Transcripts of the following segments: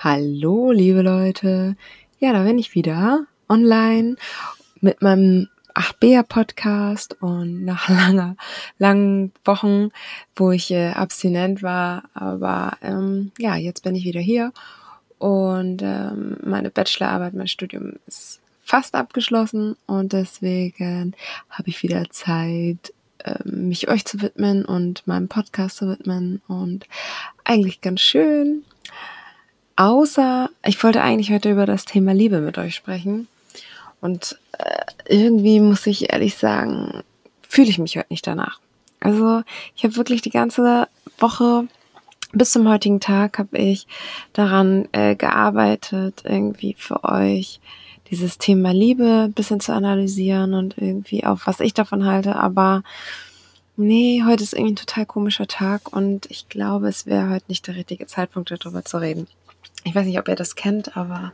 Hallo, liebe Leute. Ja, da bin ich wieder online mit meinem 8 Podcast und nach langer, langen Wochen, wo ich äh, abstinent war, aber ähm, ja, jetzt bin ich wieder hier und ähm, meine Bachelorarbeit, mein Studium ist fast abgeschlossen und deswegen habe ich wieder Zeit, ähm, mich euch zu widmen und meinem Podcast zu widmen und eigentlich ganz schön. Außer, ich wollte eigentlich heute über das Thema Liebe mit euch sprechen. Und äh, irgendwie muss ich ehrlich sagen, fühle ich mich heute nicht danach. Also ich habe wirklich die ganze Woche bis zum heutigen Tag habe ich daran äh, gearbeitet, irgendwie für euch dieses Thema Liebe ein bisschen zu analysieren und irgendwie auch, was ich davon halte. Aber nee, heute ist irgendwie ein total komischer Tag und ich glaube, es wäre heute nicht der richtige Zeitpunkt, darüber zu reden. Ich weiß nicht, ob ihr das kennt, aber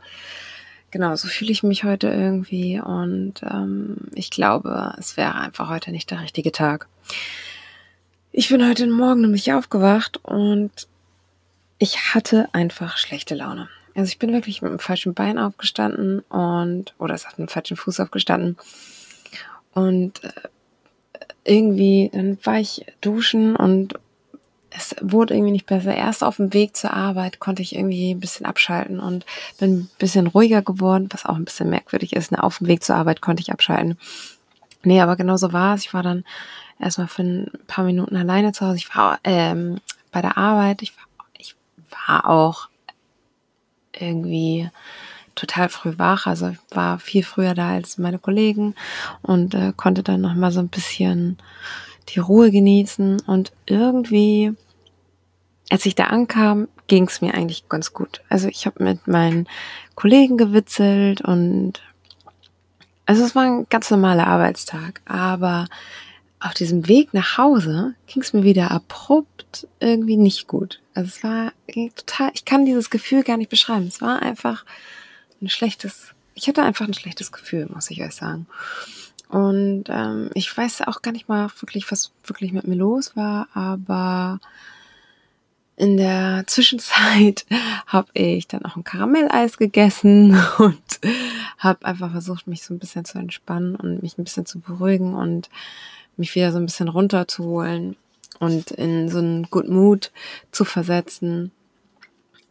genau, so fühle ich mich heute irgendwie und ähm, ich glaube, es wäre einfach heute nicht der richtige Tag. Ich bin heute Morgen nämlich aufgewacht und ich hatte einfach schlechte Laune. Also ich bin wirklich mit dem falschen Bein aufgestanden und, oder es hat dem falschen Fuß aufgestanden. Und äh, irgendwie, dann war ich duschen und wurde irgendwie nicht besser. Erst auf dem Weg zur Arbeit konnte ich irgendwie ein bisschen abschalten und bin ein bisschen ruhiger geworden, was auch ein bisschen merkwürdig ist. Ne? Auf dem Weg zur Arbeit konnte ich abschalten. Nee, aber genau so war es. Ich war dann erstmal für ein paar Minuten alleine zu Hause. Ich war ähm, bei der Arbeit. Ich war, ich war auch irgendwie total früh wach. Also ich war viel früher da als meine Kollegen und äh, konnte dann nochmal so ein bisschen die Ruhe genießen und irgendwie als ich da ankam, ging es mir eigentlich ganz gut. Also ich habe mit meinen Kollegen gewitzelt und also es war ein ganz normaler Arbeitstag, aber auf diesem Weg nach Hause ging es mir wieder abrupt irgendwie nicht gut. Also es war total, ich kann dieses Gefühl gar nicht beschreiben. Es war einfach ein schlechtes, ich hatte einfach ein schlechtes Gefühl, muss ich euch sagen. Und ähm, ich weiß auch gar nicht mal wirklich, was wirklich mit mir los war, aber in der Zwischenzeit habe ich dann auch ein Karamelleis gegessen und habe einfach versucht, mich so ein bisschen zu entspannen und mich ein bisschen zu beruhigen und mich wieder so ein bisschen runterzuholen und in so einen Good Mood zu versetzen.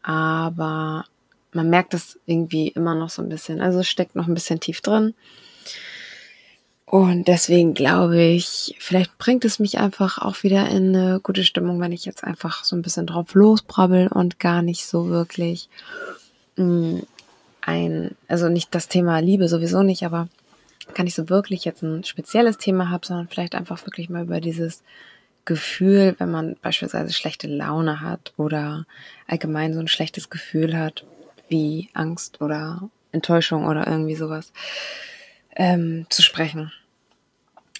Aber man merkt es irgendwie immer noch so ein bisschen. Also es steckt noch ein bisschen tief drin. Und deswegen glaube ich, vielleicht bringt es mich einfach auch wieder in eine gute Stimmung, wenn ich jetzt einfach so ein bisschen drauf losbrabbel und gar nicht so wirklich mh, mm, ein, also nicht das Thema Liebe sowieso nicht, aber gar nicht so wirklich jetzt ein spezielles Thema habe, sondern vielleicht einfach wirklich mal über dieses Gefühl, wenn man beispielsweise schlechte Laune hat oder allgemein so ein schlechtes Gefühl hat, wie Angst oder Enttäuschung oder irgendwie sowas, ähm, zu sprechen.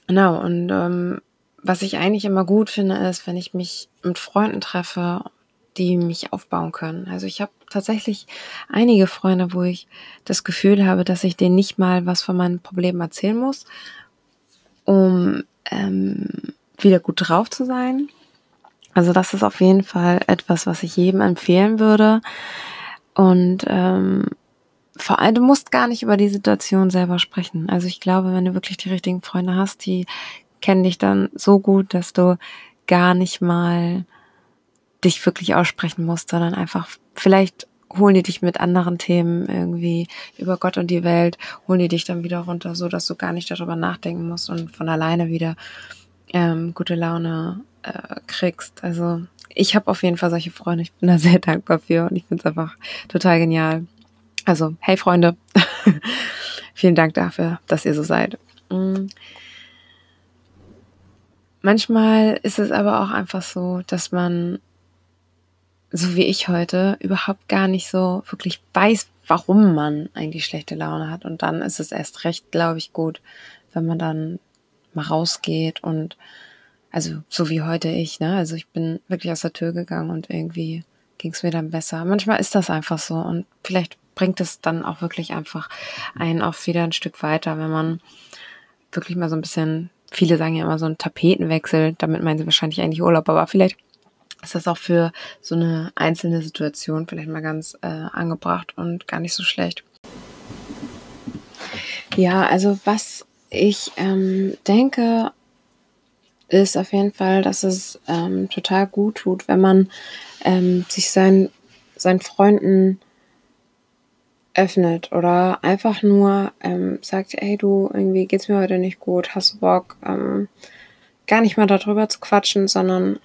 Genau, und ähm, was ich eigentlich immer gut finde, ist, wenn ich mich mit Freunden treffe, die mich aufbauen können. Also ich habe tatsächlich einige Freunde, wo ich das Gefühl habe, dass ich denen nicht mal was von meinen Problemen erzählen muss, um ähm, wieder gut drauf zu sein. Also das ist auf jeden Fall etwas, was ich jedem empfehlen würde. Und ähm, vor allem, du musst gar nicht über die Situation selber sprechen. Also ich glaube, wenn du wirklich die richtigen Freunde hast, die kennen dich dann so gut, dass du gar nicht mal dich wirklich aussprechen musst, sondern einfach vielleicht holen die dich mit anderen Themen irgendwie über Gott und die Welt, holen die dich dann wieder runter, so dass du gar nicht darüber nachdenken musst und von alleine wieder ähm, gute Laune äh, kriegst. Also ich habe auf jeden Fall solche Freunde, ich bin da sehr dankbar für und ich finde es einfach total genial. Also, hey Freunde, vielen Dank dafür, dass ihr so seid. Mm. Manchmal ist es aber auch einfach so, dass man, so wie ich heute, überhaupt gar nicht so wirklich weiß, warum man eigentlich schlechte Laune hat. Und dann ist es erst recht, glaube ich, gut, wenn man dann mal rausgeht und also so wie heute ich, ne? Also ich bin wirklich aus der Tür gegangen und irgendwie ging es mir dann besser. Manchmal ist das einfach so und vielleicht bringt es dann auch wirklich einfach einen auch wieder ein Stück weiter, wenn man wirklich mal so ein bisschen, viele sagen ja immer so einen Tapetenwechsel, damit meinen sie wahrscheinlich eigentlich Urlaub, aber vielleicht ist das auch für so eine einzelne Situation vielleicht mal ganz äh, angebracht und gar nicht so schlecht. Ja, also was ich ähm, denke, ist auf jeden Fall, dass es ähm, total gut tut, wenn man ähm, sich sein, seinen Freunden öffnet oder einfach nur ähm, sagt, hey du, irgendwie geht's mir heute nicht gut, hast du Bock, ähm, gar nicht mal darüber zu quatschen, sondern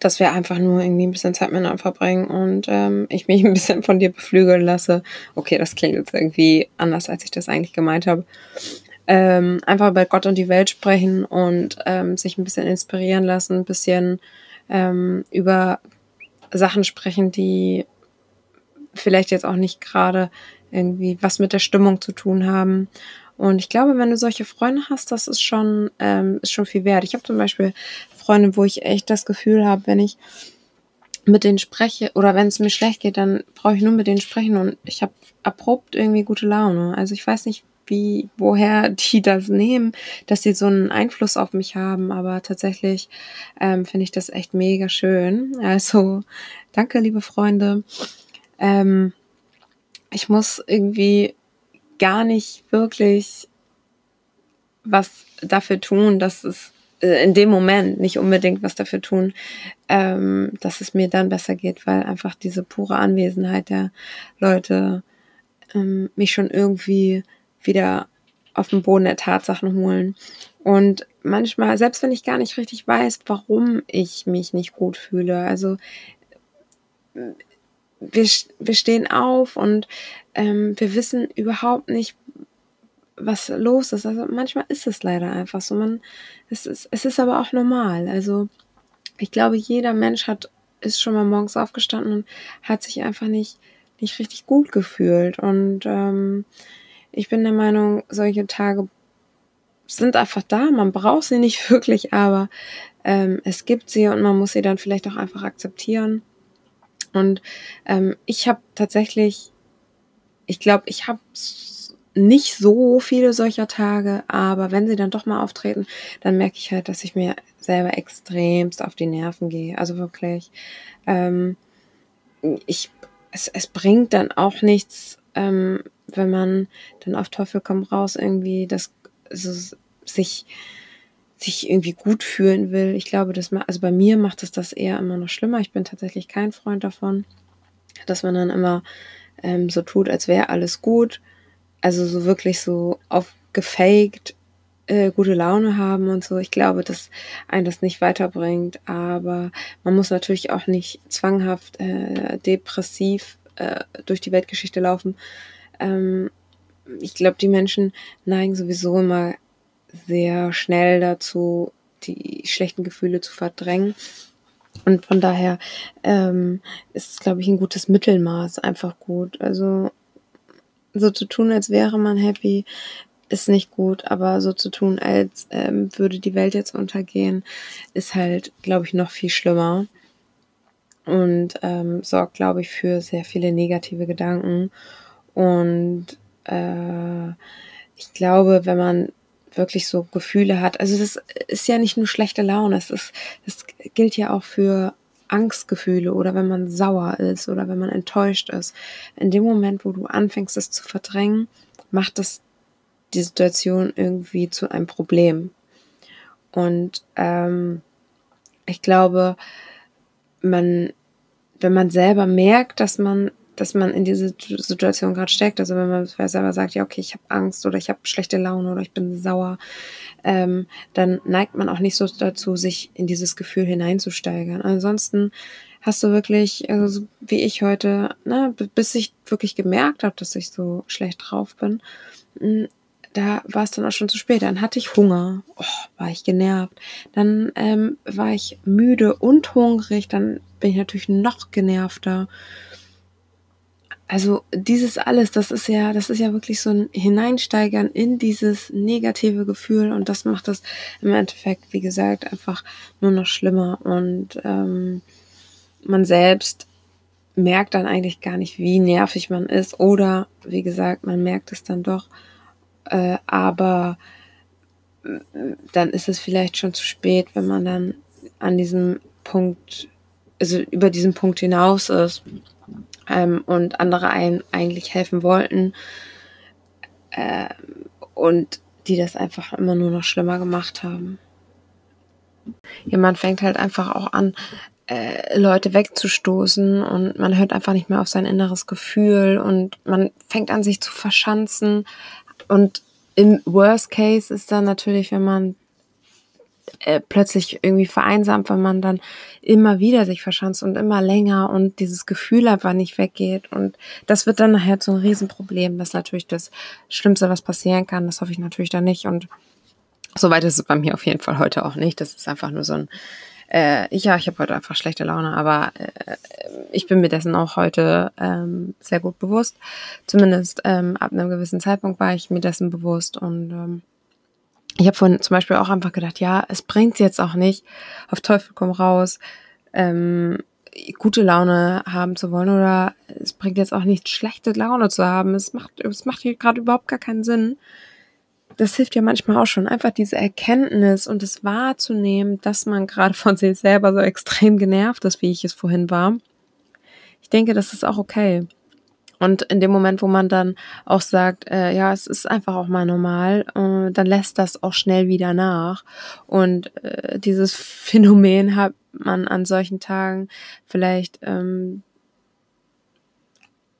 dass wir einfach nur irgendwie ein bisschen Zeit miteinander verbringen und ähm, ich mich ein bisschen von dir beflügeln lasse. Okay, das klingt jetzt irgendwie anders, als ich das eigentlich gemeint habe. Ähm, einfach über Gott und die Welt sprechen und ähm, sich ein bisschen inspirieren lassen, ein bisschen ähm, über Sachen sprechen, die vielleicht jetzt auch nicht gerade irgendwie was mit der Stimmung zu tun haben. Und ich glaube, wenn du solche Freunde hast, das ist schon, ähm, ist schon viel wert. Ich habe zum Beispiel Freunde, wo ich echt das Gefühl habe, wenn ich mit denen spreche oder wenn es mir schlecht geht, dann brauche ich nur mit denen sprechen und ich habe abrupt irgendwie gute Laune. Also ich weiß nicht, wie, woher die das nehmen, dass sie so einen Einfluss auf mich haben, aber tatsächlich ähm, finde ich das echt mega schön. Also danke, liebe Freunde. Ähm, ich muss irgendwie gar nicht wirklich was dafür tun, dass es äh, in dem Moment nicht unbedingt was dafür tun, ähm, dass es mir dann besser geht, weil einfach diese pure Anwesenheit der Leute ähm, mich schon irgendwie wieder auf den Boden der Tatsachen holen. Und manchmal, selbst wenn ich gar nicht richtig weiß, warum ich mich nicht gut fühle, also wir, wir stehen auf und ähm, wir wissen überhaupt nicht, was los ist. Also manchmal ist es leider einfach so. Man, es ist, es ist aber auch normal. Also ich glaube, jeder Mensch hat, ist schon mal morgens aufgestanden und hat sich einfach nicht, nicht richtig gut gefühlt. Und ähm, ich bin der Meinung, solche Tage sind einfach da. Man braucht sie nicht wirklich, aber ähm, es gibt sie und man muss sie dann vielleicht auch einfach akzeptieren. Und ähm, ich habe tatsächlich, ich glaube, ich habe nicht so viele solcher Tage, aber wenn sie dann doch mal auftreten, dann merke ich halt, dass ich mir selber extremst auf die Nerven gehe. Also wirklich, ähm, ich, es, es bringt dann auch nichts, ähm, wenn man dann auf Teufel komm raus irgendwie das also sich sich irgendwie gut fühlen will. Ich glaube, dass man, also bei mir macht es das eher immer noch schlimmer. Ich bin tatsächlich kein Freund davon, dass man dann immer ähm, so tut, als wäre alles gut also so wirklich so aufgefaked äh, gute Laune haben und so. Ich glaube, dass einen das nicht weiterbringt, aber man muss natürlich auch nicht zwanghaft äh, depressiv äh, durch die Weltgeschichte laufen. Ähm, ich glaube, die Menschen neigen sowieso immer sehr schnell dazu, die schlechten Gefühle zu verdrängen. Und von daher ähm, ist es, glaube ich, ein gutes Mittelmaß einfach gut. Also so zu tun, als wäre man happy, ist nicht gut, aber so zu tun, als ähm, würde die Welt jetzt untergehen, ist halt, glaube ich, noch viel schlimmer und ähm, sorgt, glaube ich, für sehr viele negative Gedanken. Und äh, ich glaube, wenn man wirklich so Gefühle hat, also das ist ja nicht nur schlechte Laune, es ist, das gilt ja auch für Angstgefühle oder wenn man sauer ist oder wenn man enttäuscht ist. In dem Moment, wo du anfängst, es zu verdrängen, macht das die Situation irgendwie zu einem Problem. Und ähm, ich glaube, man, wenn man selber merkt, dass man dass man in diese Situation gerade steckt. Also wenn man selber sagt, ja, okay, ich habe Angst oder ich habe schlechte Laune oder ich bin sauer, ähm, dann neigt man auch nicht so dazu, sich in dieses Gefühl hineinzusteigern. Ansonsten hast du wirklich, also wie ich heute, ne, bis ich wirklich gemerkt habe, dass ich so schlecht drauf bin, hm, da war es dann auch schon zu spät. Dann hatte ich Hunger, oh, war ich genervt. Dann ähm, war ich müde und hungrig. Dann bin ich natürlich noch genervter also dieses alles, das ist ja, das ist ja wirklich so ein Hineinsteigern in dieses negative Gefühl und das macht das im Endeffekt, wie gesagt, einfach nur noch schlimmer. Und ähm, man selbst merkt dann eigentlich gar nicht, wie nervig man ist. Oder wie gesagt, man merkt es dann doch, äh, aber dann ist es vielleicht schon zu spät, wenn man dann an diesem Punkt also über diesen Punkt hinaus ist ähm, und andere einem eigentlich helfen wollten äh, und die das einfach immer nur noch schlimmer gemacht haben. Ja, man fängt halt einfach auch an, äh, Leute wegzustoßen und man hört einfach nicht mehr auf sein inneres Gefühl und man fängt an, sich zu verschanzen. Und im Worst Case ist dann natürlich, wenn man äh, plötzlich irgendwie vereinsamt, weil man dann immer wieder sich verschanzt und immer länger und dieses Gefühl einfach nicht weggeht. Und das wird dann nachher zu einem Riesenproblem. Das ist natürlich das Schlimmste, was passieren kann. Das hoffe ich natürlich dann nicht. Und soweit ist es bei mir auf jeden Fall heute auch nicht. Das ist einfach nur so ein, äh, ja, ich habe heute einfach schlechte Laune, aber äh, ich bin mir dessen auch heute ähm, sehr gut bewusst. Zumindest ähm, ab einem gewissen Zeitpunkt war ich mir dessen bewusst und ähm, ich habe vorhin zum Beispiel auch einfach gedacht, ja, es bringt jetzt auch nicht, auf Teufel komm raus, ähm, gute Laune haben zu wollen oder es bringt jetzt auch nicht, schlechte Laune zu haben. Es macht, es macht hier gerade überhaupt gar keinen Sinn. Das hilft ja manchmal auch schon, einfach diese Erkenntnis und es wahrzunehmen, dass man gerade von sich selber so extrem genervt ist, wie ich es vorhin war. Ich denke, das ist auch okay. Und in dem Moment, wo man dann auch sagt, äh, ja, es ist einfach auch mal normal, äh, dann lässt das auch schnell wieder nach. Und äh, dieses Phänomen hat man an solchen Tagen vielleicht ähm,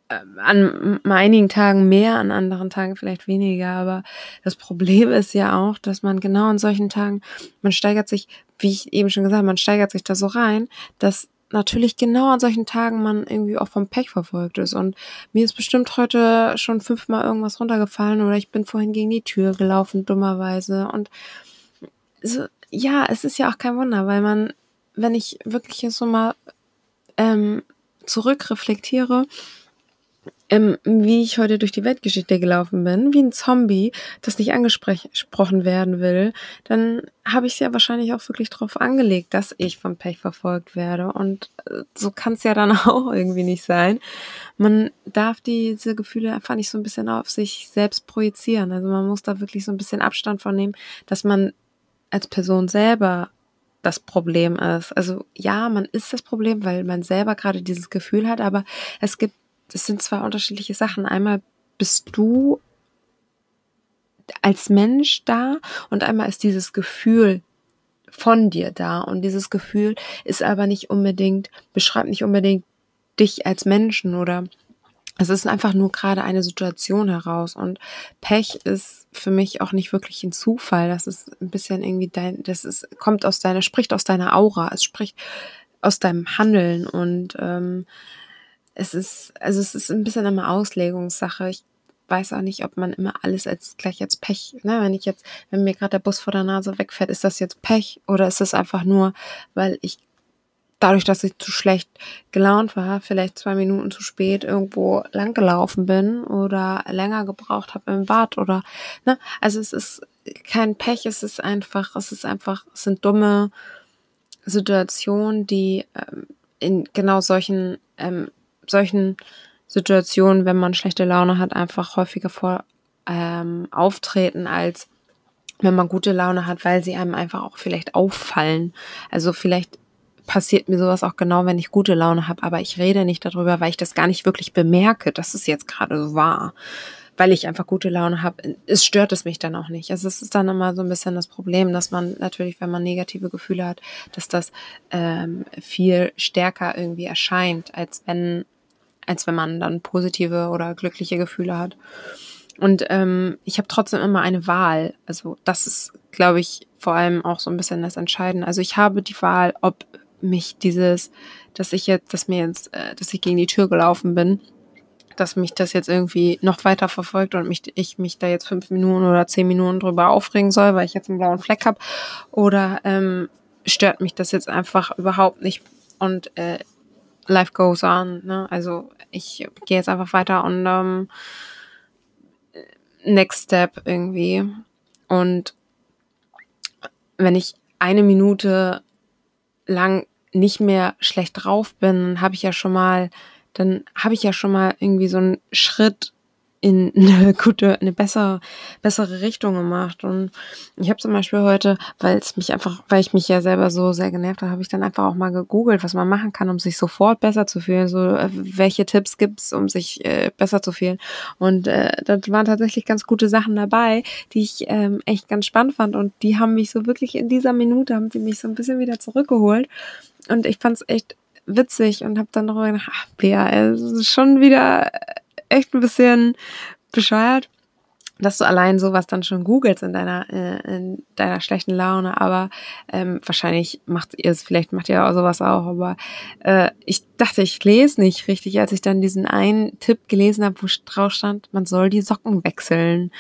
äh, an einigen Tagen mehr, an anderen Tagen vielleicht weniger. Aber das Problem ist ja auch, dass man genau an solchen Tagen, man steigert sich, wie ich eben schon gesagt habe, man steigert sich da so rein, dass natürlich genau an solchen Tagen man irgendwie auch vom Pech verfolgt ist. Und mir ist bestimmt heute schon fünfmal irgendwas runtergefallen oder ich bin vorhin gegen die Tür gelaufen, dummerweise. Und so, ja, es ist ja auch kein Wunder, weil man, wenn ich wirklich jetzt so mal ähm, zurückreflektiere, ähm, wie ich heute durch die Weltgeschichte gelaufen bin, wie ein Zombie, das nicht angesprochen werden will, dann habe ich es ja wahrscheinlich auch wirklich darauf angelegt, dass ich vom Pech verfolgt werde. Und äh, so kann es ja dann auch irgendwie nicht sein. Man darf diese Gefühle einfach nicht so ein bisschen auf sich selbst projizieren. Also man muss da wirklich so ein bisschen Abstand von nehmen, dass man als Person selber das Problem ist. Also ja, man ist das Problem, weil man selber gerade dieses Gefühl hat, aber es gibt das sind zwei unterschiedliche Sachen. Einmal bist du als Mensch da und einmal ist dieses Gefühl von dir da. Und dieses Gefühl ist aber nicht unbedingt, beschreibt nicht unbedingt dich als Menschen oder es ist einfach nur gerade eine Situation heraus. Und Pech ist für mich auch nicht wirklich ein Zufall. Das ist ein bisschen irgendwie dein, das ist, kommt aus deiner, spricht aus deiner Aura, es spricht aus deinem Handeln und ähm, es ist, also es ist ein bisschen immer Auslegungssache. Ich weiß auch nicht, ob man immer alles als gleich als Pech, ne, wenn ich jetzt, wenn mir gerade der Bus vor der Nase wegfährt, ist das jetzt Pech oder ist das einfach nur, weil ich dadurch, dass ich zu schlecht gelaunt war, vielleicht zwei Minuten zu spät irgendwo lang gelaufen bin oder länger gebraucht habe im Bad oder ne, also es ist kein Pech, es ist einfach, es ist einfach, es sind dumme Situationen, die ähm, in genau solchen ähm, solchen Situationen, wenn man schlechte Laune hat, einfach häufiger vor ähm, auftreten, als wenn man gute Laune hat, weil sie einem einfach auch vielleicht auffallen. Also vielleicht passiert mir sowas auch genau, wenn ich gute Laune habe, aber ich rede nicht darüber, weil ich das gar nicht wirklich bemerke, dass es jetzt gerade so war. Weil ich einfach gute Laune habe, es stört es mich dann auch nicht. Also es ist dann immer so ein bisschen das Problem, dass man natürlich, wenn man negative Gefühle hat, dass das ähm, viel stärker irgendwie erscheint, als wenn als wenn man dann positive oder glückliche Gefühle hat. Und ähm, ich habe trotzdem immer eine Wahl. Also das ist, glaube ich, vor allem auch so ein bisschen das Entscheidende. Also ich habe die Wahl, ob mich dieses, dass ich jetzt, dass mir jetzt, äh, dass ich gegen die Tür gelaufen bin, dass mich das jetzt irgendwie noch weiter verfolgt und mich, ich mich da jetzt fünf Minuten oder zehn Minuten drüber aufregen soll, weil ich jetzt einen blauen Fleck habe. Oder ähm, stört mich das jetzt einfach überhaupt nicht und äh, life goes on. Ne? Also ich gehe jetzt einfach weiter und ähm, next step irgendwie. Und wenn ich eine Minute lang nicht mehr schlecht drauf bin, habe ich ja schon mal, dann habe ich ja schon mal irgendwie so einen Schritt in eine gute, eine bessere, bessere Richtung gemacht. Und ich habe zum Beispiel heute, weil es mich einfach, weil ich mich ja selber so sehr genervt habe, habe ich dann einfach auch mal gegoogelt, was man machen kann, um sich sofort besser zu fühlen. So, äh, welche Tipps gibt's, um sich äh, besser zu fühlen. Und äh, da waren tatsächlich ganz gute Sachen dabei, die ich ähm, echt ganz spannend fand. Und die haben mich so wirklich in dieser Minute, haben die mich so ein bisschen wieder zurückgeholt. Und ich fand es echt witzig und habe dann darüber gedacht, ach, Bea, es ist schon wieder echt ein bisschen bescheuert, dass du allein sowas dann schon googelst in deiner, äh, in deiner schlechten Laune, aber ähm, wahrscheinlich macht ihr es, vielleicht macht ihr auch sowas auch, aber äh, ich dachte, ich lese nicht richtig, als ich dann diesen einen Tipp gelesen habe, wo drauf stand, man soll die Socken wechseln.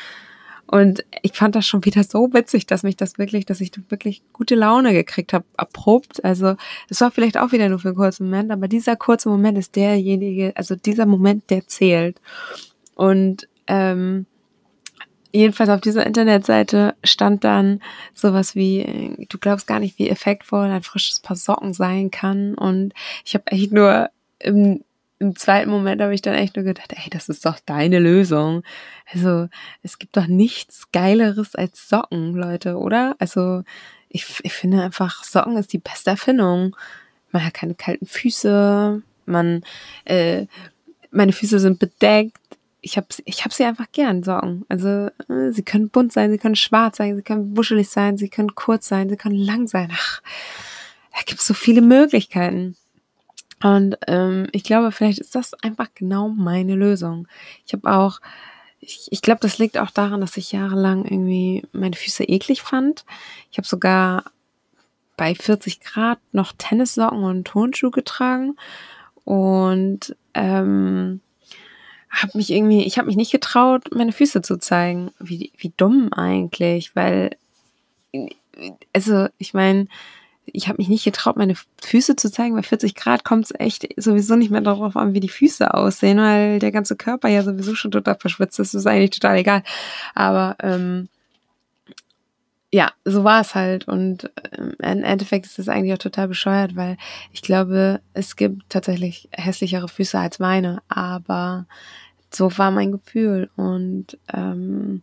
Und ich fand das schon wieder so witzig, dass mich das wirklich, dass ich wirklich gute Laune gekriegt habe, abrupt. Also es war vielleicht auch wieder nur für einen kurzen Moment, aber dieser kurze Moment ist derjenige, also dieser Moment, der zählt. Und ähm, jedenfalls auf dieser Internetseite stand dann sowas wie, du glaubst gar nicht, wie effektvoll ein frisches Paar Socken sein kann. Und ich habe echt nur im im zweiten Moment habe ich dann echt nur gedacht, ey, das ist doch deine Lösung. Also, es gibt doch nichts Geileres als Socken, Leute, oder? Also, ich, ich finde einfach, Socken ist die beste Erfindung. Man hat keine kalten Füße, man, äh, meine Füße sind bedeckt. Ich habe ich hab sie einfach gern, Socken. Also, äh, sie können bunt sein, sie können schwarz sein, sie können buschelig sein, sie können kurz sein, sie können lang sein. Ach, da gibt es so viele Möglichkeiten. Und ähm, ich glaube, vielleicht ist das einfach genau meine Lösung. Ich habe auch, ich, ich glaube, das liegt auch daran, dass ich jahrelang irgendwie meine Füße eklig fand. Ich habe sogar bei 40 Grad noch Tennissocken und Turnschuhe getragen und ähm, habe mich irgendwie, ich habe mich nicht getraut, meine Füße zu zeigen. Wie, wie dumm eigentlich, weil, also ich meine, ich habe mich nicht getraut, meine Füße zu zeigen. Bei 40 Grad kommt es echt sowieso nicht mehr darauf an, wie die Füße aussehen, weil der ganze Körper ja sowieso schon total verschwitzt ist. Das ist eigentlich total egal. Aber ähm, ja, so war es halt. Und ähm, im Endeffekt ist es eigentlich auch total bescheuert, weil ich glaube, es gibt tatsächlich hässlichere Füße als meine. Aber so war mein Gefühl. Und ähm,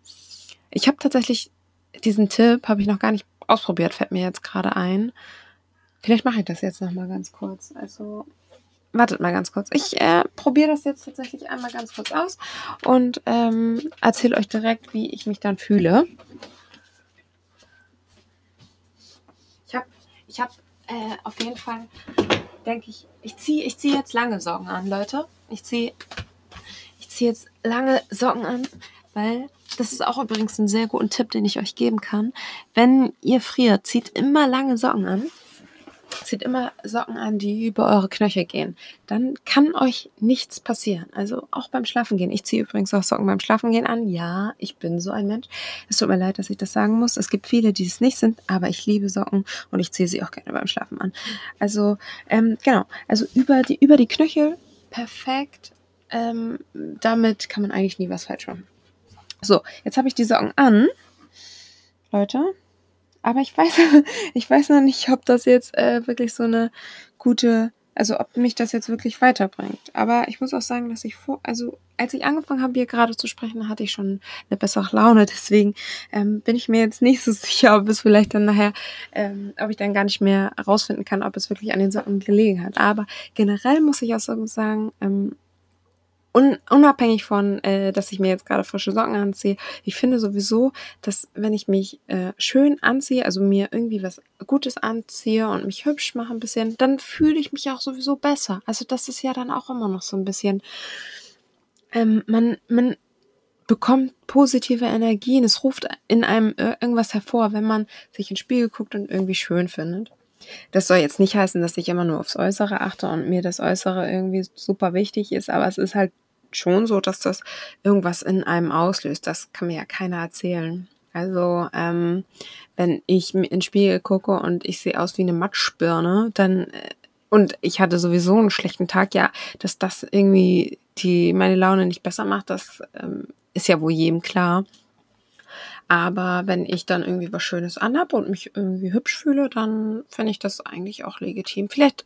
ich habe tatsächlich diesen Tipp, habe ich noch gar nicht ausprobiert, fällt mir jetzt gerade ein. Vielleicht mache ich das jetzt noch mal ganz kurz. Also wartet mal ganz kurz. Ich äh, probiere das jetzt tatsächlich einmal ganz kurz aus und ähm, erzähle euch direkt, wie ich mich dann fühle. Ich habe, ich habe äh, auf jeden Fall, denke ich, ich ziehe, ich ziehe jetzt lange Socken an, Leute. Ich ziehe, ich ziehe jetzt lange Socken an, weil das ist auch übrigens ein sehr guter Tipp, den ich euch geben kann. Wenn ihr friert, zieht immer lange Socken an. Zieht immer Socken an, die über eure Knöchel gehen. Dann kann euch nichts passieren. Also auch beim Schlafengehen. Ich ziehe übrigens auch Socken beim Schlafengehen an. Ja, ich bin so ein Mensch. Es tut mir leid, dass ich das sagen muss. Es gibt viele, die es nicht sind, aber ich liebe Socken und ich ziehe sie auch gerne beim Schlafen an. Also, ähm, genau. Also über die, über die Knöchel perfekt. Ähm, damit kann man eigentlich nie was falsch machen. So, jetzt habe ich die Socken an. Leute. Aber ich weiß, ich weiß noch nicht, ob das jetzt äh, wirklich so eine gute, also ob mich das jetzt wirklich weiterbringt. Aber ich muss auch sagen, dass ich vor, also als ich angefangen habe, hier gerade zu sprechen, hatte ich schon eine bessere Laune. Deswegen ähm, bin ich mir jetzt nicht so sicher, ob es vielleicht dann nachher, ähm, ob ich dann gar nicht mehr herausfinden kann, ob es wirklich an den Socken gelegen hat. Aber generell muss ich auch sagen, ähm, un unabhängig von, äh, dass ich mir jetzt gerade frische Socken anziehe, ich finde sowieso, dass wenn ich mich äh, schön anziehe, also mir irgendwie was Gutes anziehe und mich hübsch mache ein bisschen, dann fühle ich mich auch sowieso besser. Also das ist ja dann auch immer noch so ein bisschen, ähm, man, man bekommt positive Energien. Es ruft in einem irgendwas hervor, wenn man sich ins Spiegel guckt und irgendwie schön findet. Das soll jetzt nicht heißen, dass ich immer nur aufs Äußere achte und mir das Äußere irgendwie super wichtig ist, aber es ist halt schon so, dass das irgendwas in einem auslöst. Das kann mir ja keiner erzählen. Also, ähm, wenn ich in den Spiegel gucke und ich sehe aus wie eine Matschbirne, dann äh, und ich hatte sowieso einen schlechten Tag, ja, dass das irgendwie die meine Laune nicht besser macht, das ähm, ist ja wohl jedem klar. Aber wenn ich dann irgendwie was Schönes anhab und mich irgendwie hübsch fühle, dann finde ich das eigentlich auch legitim. Vielleicht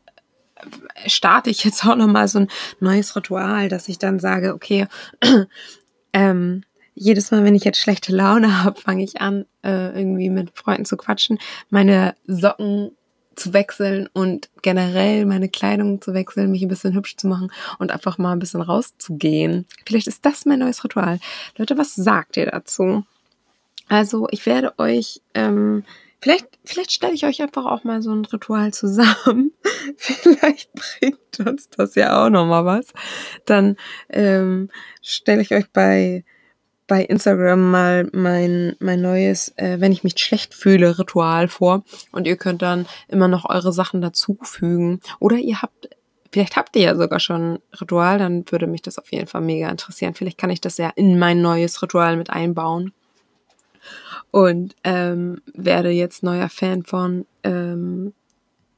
starte ich jetzt auch nochmal so ein neues Ritual, dass ich dann sage, okay, ähm, jedes Mal, wenn ich jetzt schlechte Laune habe, fange ich an, äh, irgendwie mit Freunden zu quatschen, meine Socken zu wechseln und generell meine Kleidung zu wechseln, mich ein bisschen hübsch zu machen und einfach mal ein bisschen rauszugehen. Vielleicht ist das mein neues Ritual. Leute, was sagt ihr dazu? Also, ich werde euch, ähm, vielleicht, vielleicht stelle ich euch einfach auch mal so ein Ritual zusammen. vielleicht bringt uns das ja auch nochmal was. Dann ähm, stelle ich euch bei bei Instagram mal mein, mein neues, äh, wenn ich mich schlecht fühle, Ritual vor. Und ihr könnt dann immer noch eure Sachen dazufügen. Oder ihr habt, vielleicht habt ihr ja sogar schon Ritual, dann würde mich das auf jeden Fall mega interessieren. Vielleicht kann ich das ja in mein neues Ritual mit einbauen. Und ähm, werde jetzt neuer Fan von, ähm,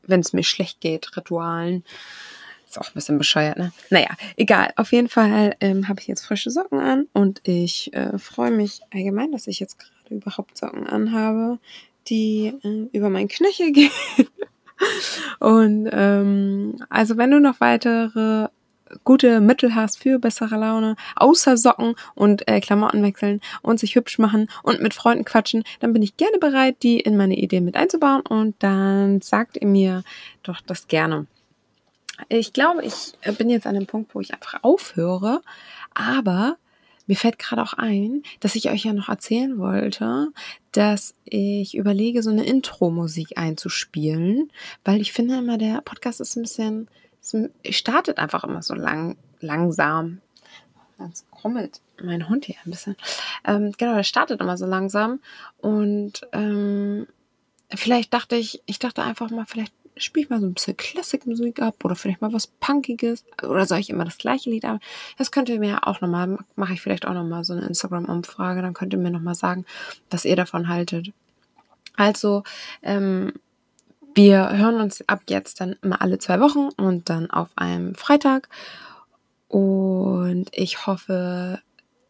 wenn es mir schlecht geht, Ritualen. Ist auch ein bisschen bescheuert, ne? Naja, egal. Auf jeden Fall ähm, habe ich jetzt frische Socken an und ich äh, freue mich allgemein, dass ich jetzt gerade überhaupt Socken anhabe, die äh, über meinen Knöchel gehen. und ähm, also wenn du noch weitere gute Mittel hast für bessere Laune, außer Socken und äh, Klamotten wechseln und sich hübsch machen und mit Freunden quatschen, dann bin ich gerne bereit, die in meine Ideen mit einzubauen und dann sagt ihr mir doch das gerne. Ich glaube, ich äh, bin jetzt an dem Punkt, wo ich einfach aufhöre, aber mir fällt gerade auch ein, dass ich euch ja noch erzählen wollte, dass ich überlege, so eine Intro-Musik einzuspielen, weil ich finde immer, der Podcast ist ein bisschen, es startet einfach immer so lang, langsam. Jetzt krummelt mein Hund hier ein bisschen. Ähm, genau, der startet immer so langsam und ähm, vielleicht dachte ich, ich dachte einfach mal, vielleicht spiele ich mal so ein bisschen Klassikmusik ab oder vielleicht mal was Punkiges oder soll ich immer das gleiche Lied ab? Das könnt ihr mir auch nochmal, mache ich vielleicht auch nochmal so eine Instagram-Umfrage, dann könnt ihr mir nochmal sagen, was ihr davon haltet. Also, ähm, wir hören uns ab jetzt dann immer alle zwei Wochen und dann auf einem Freitag. Und ich hoffe,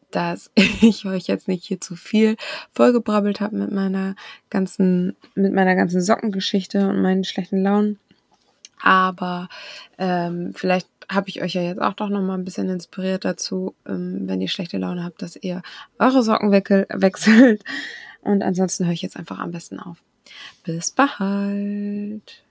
dass ich euch jetzt nicht hier zu viel vollgebrabbelt habe mit meiner ganzen, mit meiner ganzen Sockengeschichte und meinen schlechten Launen. Aber ähm, vielleicht habe ich euch ja jetzt auch doch noch mal ein bisschen inspiriert dazu, ähm, wenn ihr schlechte Laune habt, dass ihr eure Socken wechselt. Und ansonsten höre ich jetzt einfach am besten auf. Bis bald.